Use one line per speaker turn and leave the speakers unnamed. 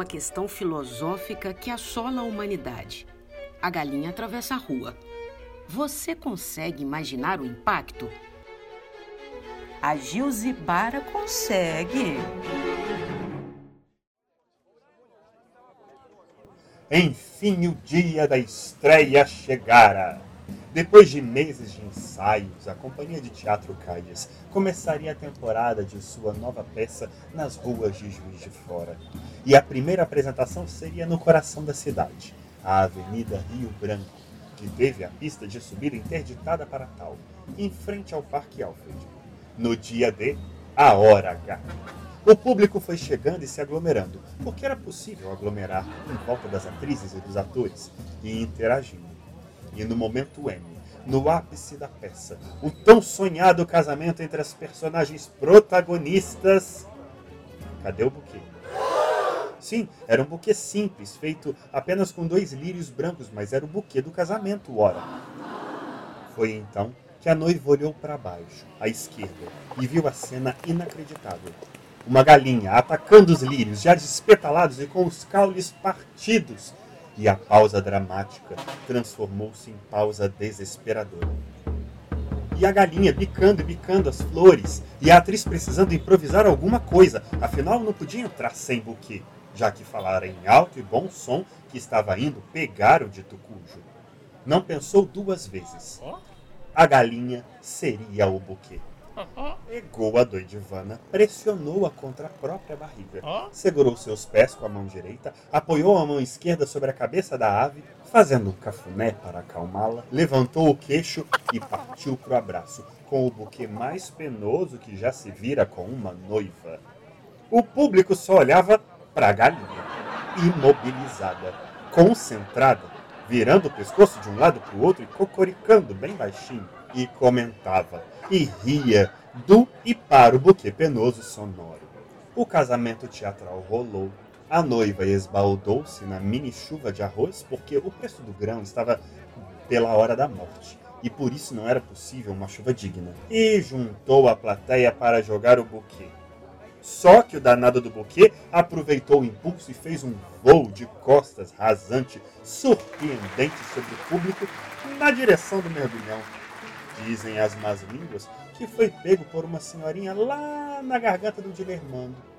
uma questão filosófica que assola a humanidade. A galinha atravessa a rua. Você consegue imaginar o impacto?
A Gilzibara consegue.
Enfim, o dia da estreia chegara. Depois de meses de ensaios, a companhia de teatro Caias começaria a temporada de sua nova peça nas ruas de Juiz de Fora. E a primeira apresentação seria no coração da cidade, a Avenida Rio Branco, que teve a pista de subida interditada para tal, em frente ao Parque Alfred. No dia D, a hora H. O público foi chegando e se aglomerando, porque era possível aglomerar em volta das atrizes e dos atores e interagindo. E no momento M, no ápice da peça, o tão sonhado casamento entre as personagens protagonistas. Cadê o buquê? Sim, era um buquê simples, feito apenas com dois lírios brancos, mas era o buquê do casamento, ora. Foi então que a noiva olhou para baixo, à esquerda, e viu a cena inacreditável uma galinha atacando os lírios, já despetalados e com os caules partidos. E a pausa dramática transformou-se em pausa desesperadora. E a galinha bicando e bicando as flores, e a atriz precisando improvisar alguma coisa, afinal não podia entrar sem buquê, já que falara em alto e bom som que estava indo pegar o dito cujo. Não pensou duas vezes. A galinha seria o buquê. Pegou a doidivana, pressionou-a contra a própria barriga, segurou seus pés com a mão direita, apoiou a mão esquerda sobre a cabeça da ave, fazendo um cafuné para acalmá-la, levantou o queixo e partiu para o abraço, com o buquê mais penoso que já se vira com uma noiva. O público só olhava para a galinha, imobilizada, concentrada, virando o pescoço de um lado para o outro e cocoricando bem baixinho, e comentava e ria do e para o buquê penoso sonoro. O casamento teatral rolou. A noiva esbaldou-se na mini chuva de arroz porque o preço do grão estava pela hora da morte e por isso não era possível uma chuva digna. E juntou a plateia para jogar o buquê. Só que o danado do buquê aproveitou o impulso e fez um voo de costas rasante, surpreendente sobre o público, na direção do mergulhão. Dizem as más línguas que foi pego por uma senhorinha lá na garganta do Dilermando.